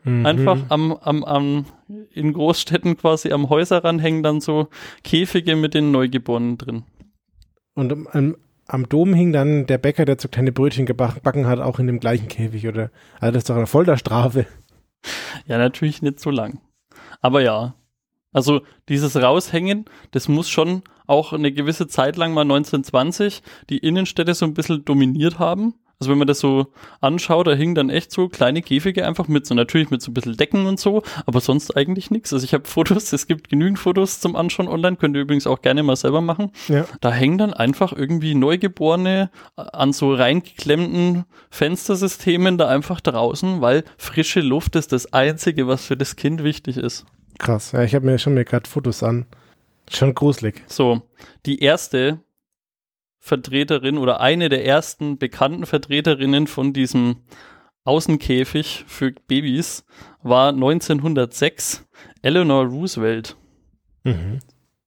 Speaker 2: Mhm.
Speaker 1: Einfach am, am, am, in Großstädten quasi am Häuserrand hängen dann so Käfige mit den Neugeborenen drin.
Speaker 2: Und am- am, am Dom hing dann der Bäcker, der so kleine Brötchen gebacken hat, auch in dem gleichen Käfig, oder? Also das ist doch eine Folterstrafe.
Speaker 1: Ja, natürlich nicht so lang. Aber ja. Also dieses Raushängen, das muss schon auch eine gewisse Zeit lang mal 1920 die Innenstädte so ein bisschen dominiert haben. Also wenn man das so anschaut, da hingen dann echt so kleine Käfige einfach mit, so natürlich mit so ein bisschen Decken und so, aber sonst eigentlich nichts. Also ich habe Fotos, es gibt genügend Fotos zum Anschauen online, könnt ihr übrigens auch gerne mal selber machen.
Speaker 2: Ja.
Speaker 1: Da hängen dann einfach irgendwie Neugeborene an so reingeklemmten Fenstersystemen da einfach draußen, weil frische Luft ist das Einzige, was für das Kind wichtig ist.
Speaker 2: Krass. Ja, ich habe mir schon mir gerade Fotos an. Schon gruselig.
Speaker 1: So, die erste Vertreterin oder eine der ersten bekannten Vertreterinnen von diesem Außenkäfig für Babys war 1906 Eleanor Roosevelt.
Speaker 2: Mhm.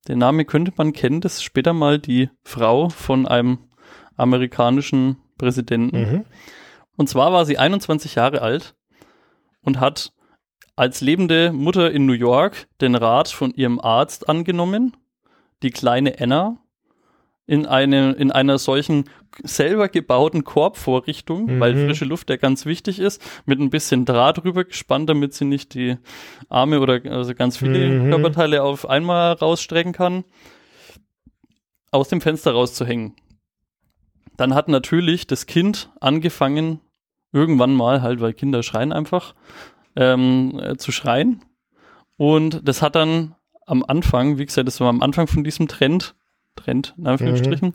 Speaker 1: Den Namen könnte man kennen, das ist später mal die Frau von einem amerikanischen Präsidenten.
Speaker 2: Mhm.
Speaker 1: Und zwar war sie 21 Jahre alt und hat als lebende Mutter in New York den Rat von ihrem Arzt angenommen, die kleine Anna in, eine, in einer solchen selber gebauten Korbvorrichtung,
Speaker 2: Mhm.
Speaker 1: weil frische Luft ja ganz wichtig ist, mit ein bisschen Draht rüber gespannt, damit sie nicht die Arme oder also ganz viele
Speaker 2: Mhm.
Speaker 1: Körperteile auf einmal rausstrecken kann, aus dem Fenster rauszuhängen. Dann hat natürlich das Kind angefangen, irgendwann mal halt, weil Kinder schreien einfach, ähm, äh, zu schreien. Und das hat dann am Anfang, wie gesagt, das war am Anfang von diesem Trend, Trend in Anführungsstrichen,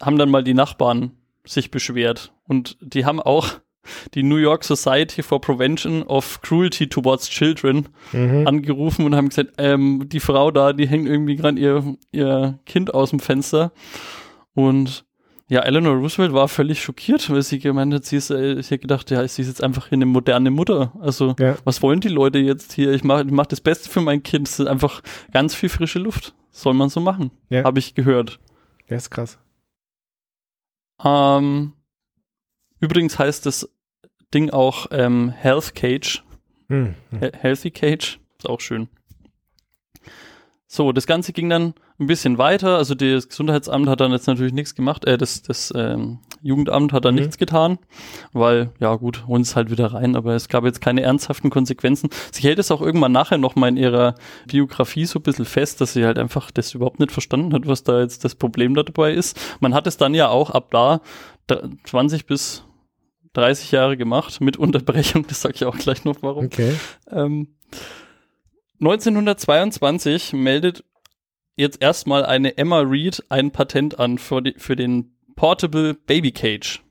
Speaker 1: haben dann mal die Nachbarn sich beschwert. Und die haben auch die New York Society for Prevention of Cruelty Towards Children
Speaker 2: Mhm.
Speaker 1: angerufen und haben gesagt, ähm, die Frau da, die hängt irgendwie gerade ihr, ihr Kind aus dem Fenster. Und ja, Eleanor Roosevelt war völlig schockiert, weil sie gemeint hat, sie ist, äh, sie hat gedacht, ja, sie ist jetzt einfach eine moderne Mutter. Also,
Speaker 2: Ja.
Speaker 1: was wollen die Leute jetzt hier? Ich mache mach das Beste für mein Kind. Es ist einfach ganz viel frische Luft. Soll man so machen.
Speaker 2: Ja.
Speaker 1: Habe ich gehört.
Speaker 2: Der ist krass.
Speaker 1: Ähm, übrigens heißt das Ding auch ähm, Health Cage.
Speaker 2: Mhm.
Speaker 1: He- Healthy Cage, ist auch schön. So, das Ganze ging dann ein bisschen weiter. Also das Gesundheitsamt hat dann jetzt natürlich nichts gemacht. Äh, das das ähm, Jugendamt hat dann
Speaker 2: Mhm.
Speaker 1: nichts getan, weil, ja gut, holen es halt wieder rein. Aber es gab jetzt keine ernsthaften Konsequenzen. Sie hält es auch irgendwann nachher nochmal in ihrer Biografie so ein bisschen fest, dass sie halt einfach das überhaupt nicht verstanden hat, was da jetzt das Problem da dabei ist. Man hat es dann ja auch ab da dr- 20 bis 30 Jahre gemacht mit Unterbrechung. Das sage ich auch gleich noch, warum.
Speaker 2: Okay.
Speaker 1: Ähm, 1922 meldet jetzt erstmal eine Emma Reed ein Patent an für, die, für den Portable Baby Cage.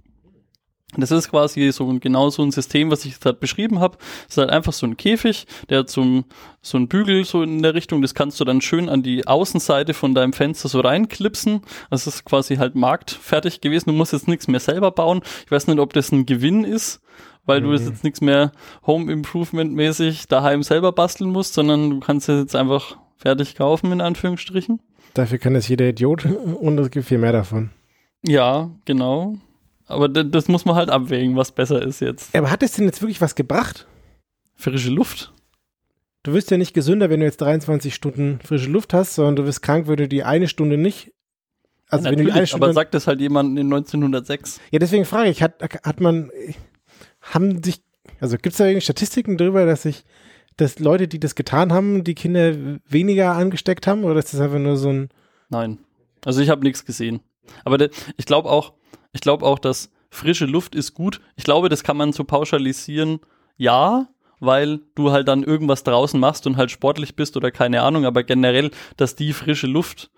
Speaker 1: Das ist quasi so genau so ein System, was ich gerade beschrieben habe. Es ist halt einfach so ein Käfig, der hat so ein, Bügel so in der Richtung. Das kannst du dann schön an die Außenseite von deinem Fenster so reinklipsen. Das ist quasi halt marktfertig gewesen. Du musst jetzt nichts mehr selber bauen. Ich weiß nicht, ob das ein Gewinn ist, weil du das jetzt nichts mehr Home Improvement mäßig daheim selber basteln musst, sondern du kannst es jetzt einfach fertig kaufen, in Anführungsstrichen.
Speaker 2: Dafür kann das jeder Idiot und es gibt viel mehr davon.
Speaker 1: Ja, genau. Aber das muss man halt abwägen, was besser ist jetzt.
Speaker 2: Aber hat es denn jetzt wirklich was gebracht?
Speaker 1: Frische Luft.
Speaker 2: Du wirst ja nicht gesünder, wenn du jetzt 23 Stunden frische Luft hast, sondern du wirst krank, wenn du die eine Stunde nicht. Also
Speaker 1: ja,
Speaker 2: wenn du die eine
Speaker 1: natürlich, aber
Speaker 2: Stunde.
Speaker 1: sagt das halt jemand in 1906.
Speaker 2: ja, deswegen frage ich, hat, hat man, haben sich, also gibt es da irgendwie Statistiken darüber, dass sich, dass Leute, die das getan haben, die Kinder weniger angesteckt haben? Oder ist das einfach nur so ein.
Speaker 1: Nein. Also ich habe nichts gesehen. Aber de, ich glaube auch, ich glaube auch, dass frische Luft ist gut. Ich glaube, das kann man so pauschalisieren. Ja, weil du halt dann irgendwas draußen machst und halt sportlich bist oder keine Ahnung, aber generell, dass die frische Luft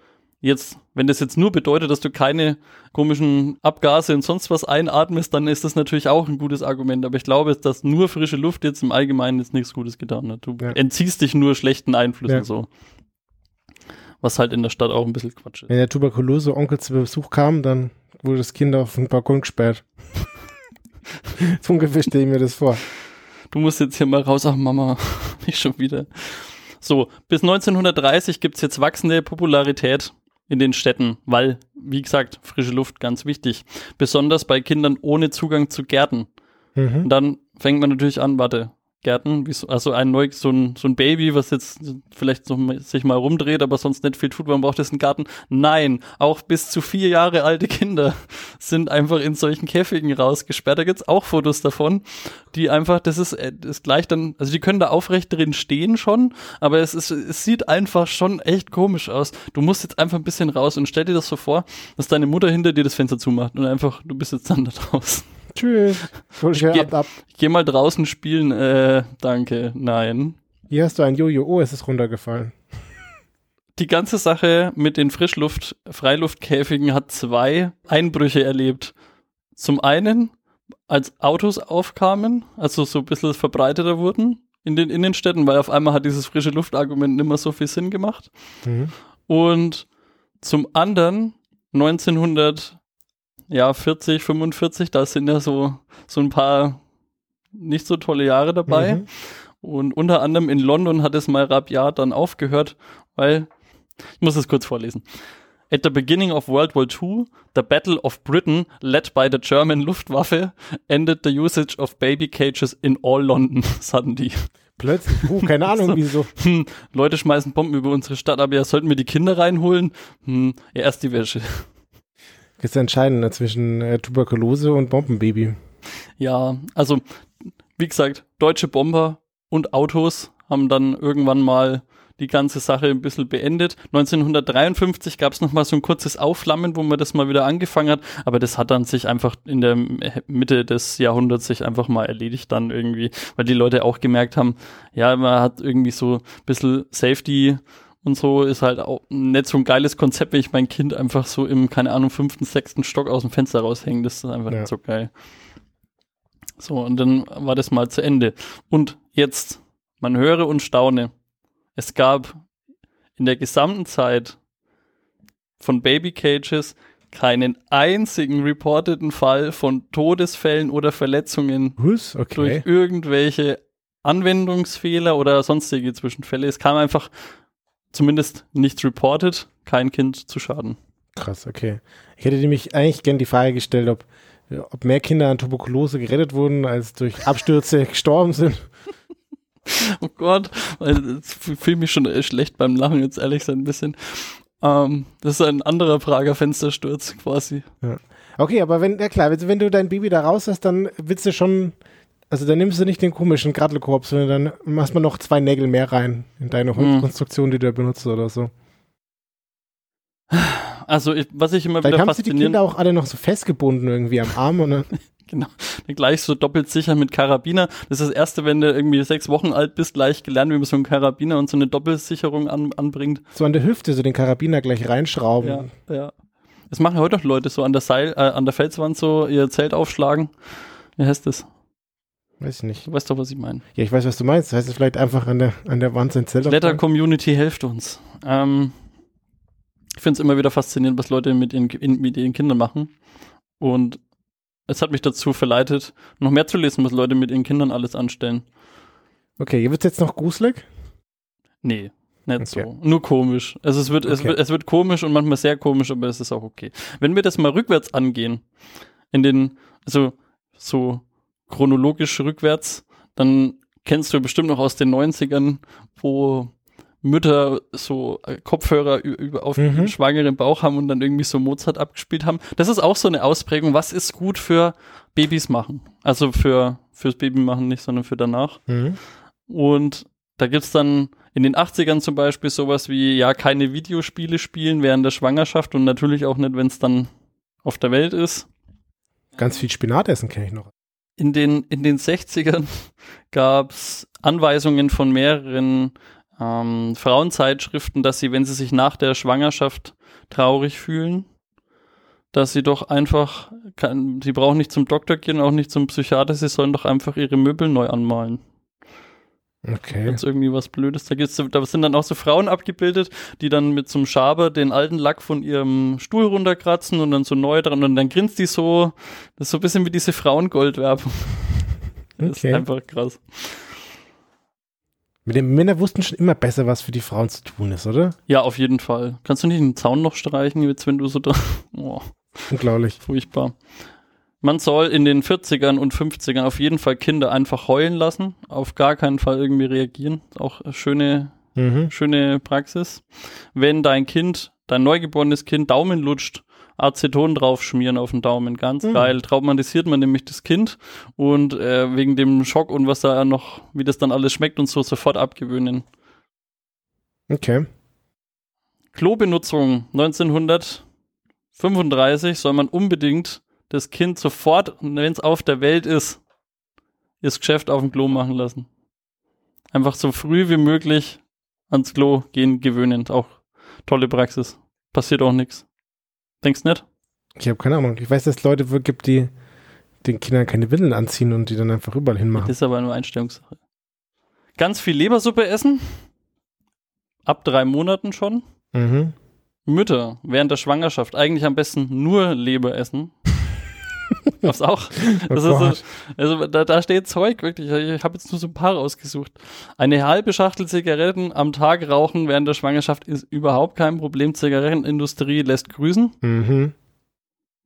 Speaker 1: jetzt, wenn das jetzt nur bedeutet, dass du keine komischen Abgase und sonst was einatmest, dann ist das natürlich auch ein gutes Argument. Aber ich glaube, dass nur frische Luft jetzt im Allgemeinen jetzt nichts Gutes getan hat. Du
Speaker 2: Ja.
Speaker 1: entziehst dich nur schlechten Einflüssen
Speaker 2: Ja.
Speaker 1: so. Was halt in der Stadt auch ein bisschen Quatsch ist.
Speaker 2: Wenn der Tuberkulose-Onkel zu Besuch kam, dann wurde das Kind auf den Balkon gesperrt. so ungefähr stelle ich mir das vor.
Speaker 1: du musst jetzt hier mal raus. Ach Mama, nicht schon wieder. So, bis 1930 gibt's jetzt wachsende Popularität in den Städten, weil, wie gesagt, frische Luft ganz wichtig. Besonders bei Kindern ohne Zugang zu Gärten.
Speaker 2: Mhm.
Speaker 1: Und dann fängt man natürlich an, warte, Gärten, wie so, also ein neu, so ein, so ein Baby, was jetzt vielleicht so sich mal rumdreht, aber sonst nicht viel tut, man braucht jetzt einen Garten. Nein, auch bis zu vier Jahre alte Kinder sind einfach in solchen Käfigen rausgesperrt. Da gibt's auch Fotos davon, die einfach, das ist, äh, das gleich dann, also die können da aufrecht drin stehen schon, aber es ist, es sieht einfach schon echt komisch aus. Du musst jetzt einfach ein bisschen raus und stell dir das so vor, dass deine Mutter hinter dir das Fenster zumacht und einfach, du bist jetzt dann da draußen.
Speaker 2: Tschüss. Hol ab.
Speaker 1: Ich geh mal draußen spielen, äh, danke, nein.
Speaker 2: Hier hast du ein Jojo. Oh, es ist runtergefallen.
Speaker 1: Die ganze Sache mit den Frischluft, Freiluftkäfigen hat zwei Einbrüche erlebt. Zum einen, als Autos aufkamen, also so ein bisschen verbreiteter wurden in den Innenstädten, weil auf einmal hat dieses frische Luftargument nicht mehr so viel Sinn gemacht.
Speaker 2: Mhm.
Speaker 1: Und zum anderen 1900, ja, 40, 45, da sind ja so, so ein paar nicht so tolle Jahre dabei.
Speaker 2: Mhm.
Speaker 1: Und unter anderem in London hat es mal rabiat dann aufgehört, weil, ich muss es kurz vorlesen. At the beginning of World War II, the Battle of Britain, led by the German Luftwaffe, ended the usage of baby cages in all London, die.
Speaker 2: Plötzlich. Oh, keine Ahnung,
Speaker 1: So.
Speaker 2: wieso.
Speaker 1: Hm, Leute schmeißen Bomben über unsere Stadt, aber ja, sollten wir die Kinder reinholen? Hm, ja, erst die Wäsche.
Speaker 2: Jetzt entscheiden zwischen äh, Tuberkulose und Bombenbaby.
Speaker 1: Ja, also, wie gesagt, deutsche Bomber und Autos haben dann irgendwann mal die ganze Sache ein bisschen beendet. 1953 gab es nochmal so ein kurzes Aufflammen, wo man das mal wieder angefangen hat, aber das hat dann sich einfach in der Mitte des Jahrhunderts sich einfach mal erledigt dann irgendwie, weil die Leute auch gemerkt haben, ja, man hat irgendwie so ein bisschen Safety und so ist halt auch nicht so ein geiles Konzept, wenn ich mein Kind einfach so im, keine Ahnung, fünften, sechsten Stock aus dem Fenster raushänge. Das ist einfach
Speaker 2: Ja.
Speaker 1: nicht so geil. So, und dann war das mal zu Ende. Und jetzt, man höre und staune. Es gab in der gesamten Zeit von Baby Cages keinen einzigen reporteten Fall von Todesfällen oder Verletzungen
Speaker 2: Was?
Speaker 1: durch
Speaker 2: Okay.
Speaker 1: irgendwelche Anwendungsfehler oder sonstige Zwischenfälle. Es kam einfach zumindest nichts reported, kein Kind zu Schaden.
Speaker 2: Krass, okay. Ich hätte nämlich eigentlich gern die Frage gestellt, ob, ob mehr Kinder an Tuberkulose gerettet wurden, als durch Abstürze gestorben sind.
Speaker 1: Oh Gott, ich fühle mich schon äh, schlecht beim Lachen, jetzt ehrlich gesagt ein bisschen. Ähm, das ist ein anderer Prager Fenstersturz quasi.
Speaker 2: Okay, aber wenn, ja klar, wenn, wenn du dein Baby da raus hast, dann willst du schon, also dann nimmst du nicht den komischen Grattelkorb, sondern dann machst du noch zwei Nägel mehr rein in deine
Speaker 1: Mhm.
Speaker 2: Konstruktion, die du da benutzt oder so.
Speaker 1: Also ich, was ich immer
Speaker 2: Vielleicht
Speaker 1: wieder
Speaker 2: haben sie die
Speaker 1: faszinierend
Speaker 2: Kinder auch alle noch so festgebunden irgendwie am Arm dann,
Speaker 1: Genau. Gleich so doppelt sicher mit Karabiner. Das ist das erste, wenn du irgendwie sechs Wochen alt bist, gleich gelernt, wie man so einen Karabiner und so eine Doppelsicherung an, anbringt.
Speaker 2: so an der Hüfte so den Karabiner gleich reinschrauben.
Speaker 1: Ja, ja. Das machen heute noch Leute so an der Seil, äh, an der Felswand so ihr Zelt aufschlagen. Wie heißt das?
Speaker 2: Weiß ich nicht.
Speaker 1: Du weißt doch, was ich meine.
Speaker 2: Ja, ich weiß, was du meinst. Das heißt, es vielleicht einfach an der, an der Wand sein Zelt
Speaker 1: Letter
Speaker 2: aufbauen?
Speaker 1: Community helft uns. Ähm, ich finde es immer wieder faszinierend, was Leute mit ihren, in, mit ihren Kindern machen. Und es hat mich dazu verleitet, noch mehr zu lesen, was Leute mit ihren Kindern alles anstellen.
Speaker 2: Okay, hier wird jetzt noch gruselig.
Speaker 1: Nee, nicht
Speaker 2: Okay.
Speaker 1: so. Nur komisch. Also es wird, es
Speaker 2: Okay.
Speaker 1: wird, es wird komisch und manchmal sehr komisch, aber es ist auch okay. Wenn wir das mal rückwärts angehen, in den, also so chronologisch rückwärts, dann kennst du bestimmt noch aus den 90ern, wo Mütter so äh, Kopfhörer über auf
Speaker 2: Mhm.
Speaker 1: schwangeren Bauch haben und dann irgendwie so Mozart abgespielt haben. Das ist auch so eine Ausprägung. Was ist gut für Babys machen? Also für fürs Baby machen nicht, sondern für danach.
Speaker 2: Mhm.
Speaker 1: Und da gibt's dann in den 80ern zum Beispiel sowas wie, ja, keine Videospiele spielen während der Schwangerschaft und natürlich auch nicht, wenn es dann auf der Welt ist.
Speaker 2: Ganz viel Spinat essen kenne ich noch.
Speaker 1: In den, in den 60ern gab's Anweisungen von mehreren ähm, Frauenzeitschriften, dass sie, wenn sie sich nach der Schwangerschaft traurig fühlen, dass sie doch einfach, kann, sie brauchen nicht zum Doktor gehen, auch nicht zum Psychiater, sie sollen doch einfach ihre Möbel neu anmalen.
Speaker 2: Okay.
Speaker 1: Wenn es irgendwie was Blödes da gibt. Da sind dann auch so Frauen abgebildet, die dann mit so einem Schaber den alten Lack von ihrem Stuhl runterkratzen und dann so neu dran und dann grinst die so. Das ist so ein bisschen wie diese Frauengoldwerbung. Das
Speaker 2: Okay.
Speaker 1: ist einfach krass.
Speaker 2: Mit den Männer wussten schon immer besser, was für die Frauen zu tun ist, oder?
Speaker 1: Ja, auf jeden Fall. Kannst du nicht den Zaun noch streichen, jetzt wenn du so da. Oh,
Speaker 2: Unglaublich.
Speaker 1: furchtbar. Man soll in den 40ern und 50ern auf jeden Fall Kinder einfach heulen lassen. Auf gar keinen Fall irgendwie reagieren. Auch schöne,
Speaker 2: Mhm.
Speaker 1: schöne Praxis. Wenn dein Kind, dein neugeborenes Kind Daumen lutscht, Aceton draufschmieren auf den Daumen. Ganz
Speaker 2: Mhm.
Speaker 1: geil. Traumatisiert man nämlich das Kind und äh, wegen dem Schock und was da noch, wie das dann alles schmeckt und so sofort abgewöhnen.
Speaker 2: Okay.
Speaker 1: Klobenutzung 1935 soll man unbedingt das Kind sofort, wenn es auf der Welt ist, das Geschäft auf dem Klo machen lassen. Einfach so früh wie möglich ans Klo gehen gewöhnen. Auch tolle Praxis. Passiert auch nichts. Denkst nicht?
Speaker 2: Ich habe keine Ahnung. Ich weiß, dass es Leute gibt, die den Kindern keine Windeln anziehen und die dann einfach überall
Speaker 1: Das
Speaker 2: hinmachen.
Speaker 1: ist aber nur Einstellungssache. Ganz viel Lebersuppe essen. Ab drei Monaten schon.
Speaker 2: Mhm.
Speaker 1: Mütter während der Schwangerschaft eigentlich am besten nur Leber essen. Gab's auch.
Speaker 2: Oh
Speaker 1: so, also da, da steht Zeug, wirklich. Ich habe jetzt nur so ein paar rausgesucht. Eine halbe Schachtel Zigaretten am Tag rauchen während der Schwangerschaft ist überhaupt kein Problem. Zigarettenindustrie lässt grüßen.
Speaker 2: Mhm.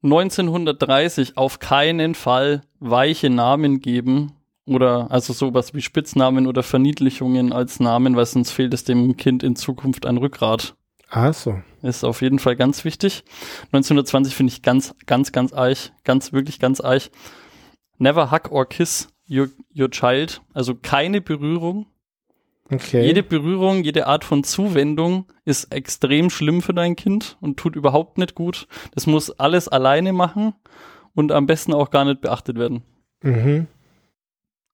Speaker 1: 1930 auf keinen Fall weiche Namen geben oder also sowas wie Spitznamen oder Verniedlichungen als Namen, weil sonst fehlt es dem Kind in Zukunft ein Rückgrat.
Speaker 2: Ah, so.
Speaker 1: Ist auf jeden Fall ganz wichtig. 1920 finde ich ganz, ganz, ganz eich. Ganz, wirklich ganz eich. Never hug or kiss your, your child. Also keine Berührung.
Speaker 2: Okay.
Speaker 1: Jede Berührung, jede Art von Zuwendung ist extrem schlimm für dein Kind und tut überhaupt nicht gut. Das muss alles alleine machen und am besten auch gar nicht beachtet werden.
Speaker 2: mhm.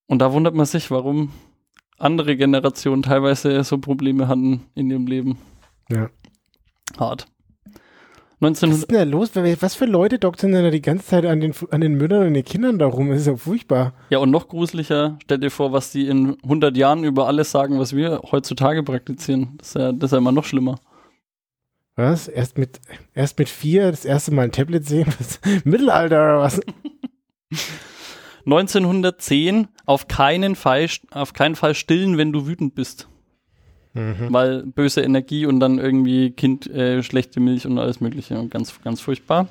Speaker 1: Und da wundert man sich, warum andere Generationen teilweise so Probleme hatten in ihrem Leben.
Speaker 2: Ja.
Speaker 1: Hart.
Speaker 2: Was
Speaker 1: 1900
Speaker 2: ist denn da los? Was für Leute doktern denn da die ganze Zeit an den, an den Müttern und den Kindern da rum? Das ist ja furchtbar.
Speaker 1: Ja, und noch gruseliger, stell dir vor, was die in 100 Jahren über alles sagen, was wir heutzutage praktizieren. Das ist ja, das ist ja immer noch schlimmer.
Speaker 2: Was? Erst mit, erst mit vier das erste Mal ein Tablet sehen? Was? Mittelalter oder was?
Speaker 1: 1910 auf keinen Fall, auf keinen Fall stillen, wenn du wütend bist.
Speaker 2: Mhm.
Speaker 1: Weil böse Energie und dann irgendwie Kind, äh, schlechte Milch und alles mögliche. Und ganz, ganz furchtbar.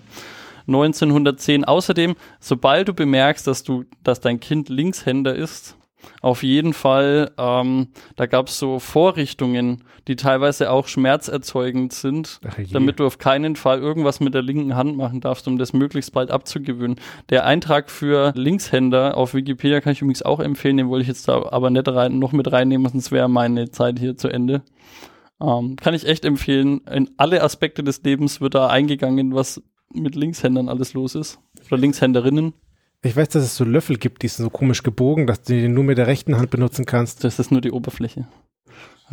Speaker 1: 1910 außerdem, sobald du bemerkst, dass du, dass dein Kind Linkshänder ist, auf jeden Fall, ähm, da gab es so Vorrichtungen, die teilweise auch schmerzerzeugend sind, damit du auf keinen Fall irgendwas mit der linken Hand machen darfst, um das möglichst bald abzugewöhnen. Der Eintrag für Linkshänder auf Wikipedia kann ich übrigens auch empfehlen, den wollte ich jetzt da aber nicht rein, noch mit reinnehmen, sonst wäre meine Zeit hier zu Ende. Ähm, kann ich echt empfehlen. In alle Aspekte des Lebens wird da eingegangen, was mit Linkshändern alles los ist. Oder Linkshänderinnen.
Speaker 2: Ich weiß, dass es so Löffel gibt, die sind so komisch gebogen, dass du den nur mit der rechten Hand benutzen kannst.
Speaker 1: Das ist nur die Oberfläche.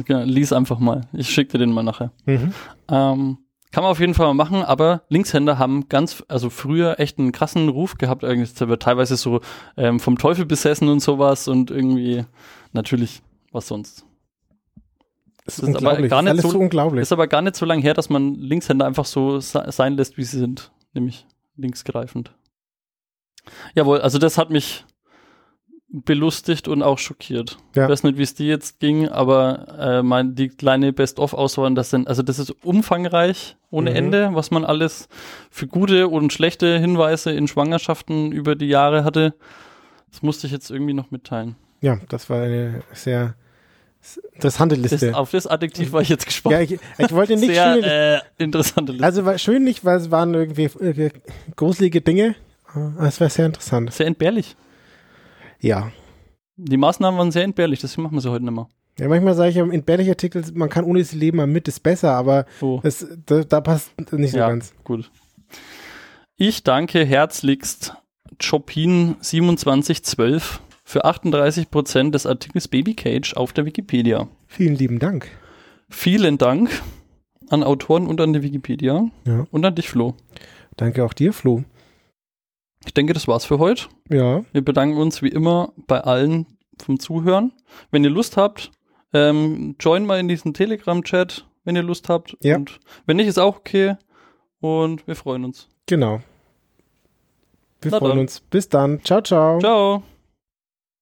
Speaker 1: Ja, lies einfach mal. Ich schicke dir den mal nachher.
Speaker 2: Mhm.
Speaker 1: Ähm, kann man auf jeden Fall mal machen, aber Linkshänder haben ganz, also früher echt einen krassen Ruf gehabt, eigentlich teilweise so ähm, vom Teufel besessen und sowas und irgendwie natürlich was sonst.
Speaker 2: Das ist
Speaker 1: Das ist aber gar nicht so-
Speaker 2: so unglaublich.
Speaker 1: Ist aber gar nicht so lange her, dass man Linkshänder einfach so se- sein lässt, wie sie sind, nämlich linksgreifend. Jawohl, also das hat mich belustigt und auch schockiert.
Speaker 2: Ja.
Speaker 1: Ich weiß nicht, wie es dir jetzt ging, aber äh, mein, die kleine Best-of-Auswahl, das sind, also das ist umfangreich ohne
Speaker 2: Mhm.
Speaker 1: Ende, was man alles für gute und schlechte Hinweise in Schwangerschaften über die Jahre hatte. Das musste ich jetzt irgendwie noch mitteilen.
Speaker 2: Ja, das war eine sehr interessante
Speaker 1: Das,
Speaker 2: Liste.
Speaker 1: auf das Adjektiv war ich jetzt gespannt.
Speaker 2: ja, ich, ich wollte nicht
Speaker 1: Sehr
Speaker 2: schön,
Speaker 1: äh, interessante Liste.
Speaker 2: also war schön nicht, weil es waren irgendwie äh, gruselige Dinge. Aber es war sehr interessant.
Speaker 1: Sehr entbehrlich.
Speaker 2: Ja.
Speaker 1: Die Maßnahmen waren sehr entbehrlich, deswegen machen wir sie heute nicht mehr.
Speaker 2: Ja, manchmal sage ich ja in Bärlich-Artikel, man kann ohne das Leben mal mit, ist besser, aber
Speaker 1: So,
Speaker 2: es, da, da passt nicht so
Speaker 1: Ja.
Speaker 2: ganz.
Speaker 1: gut. Ich danke herzlichst Chopin 2712 für 38% des Artikels Baby Cage auf der Wikipedia.
Speaker 2: Vielen lieben Dank.
Speaker 1: Vielen Dank an Autoren und an die Wikipedia
Speaker 2: Ja.
Speaker 1: und an dich, Flo.
Speaker 2: Danke auch dir, Flo.
Speaker 1: Ich denke, das war's für heute.
Speaker 2: Ja,
Speaker 1: Wir bedanken uns wie immer bei allen vom Zuhören. Wenn ihr Lust habt, ähm, join mal in diesen Telegram-Chat, wenn ihr Lust habt.
Speaker 2: Ja.
Speaker 1: Und wenn nicht, ist auch okay. Und wir freuen uns.
Speaker 2: genau. Wir
Speaker 1: Na
Speaker 2: freuen
Speaker 1: dann.
Speaker 2: uns. Bis dann. Ciao, ciao.
Speaker 1: Ciao.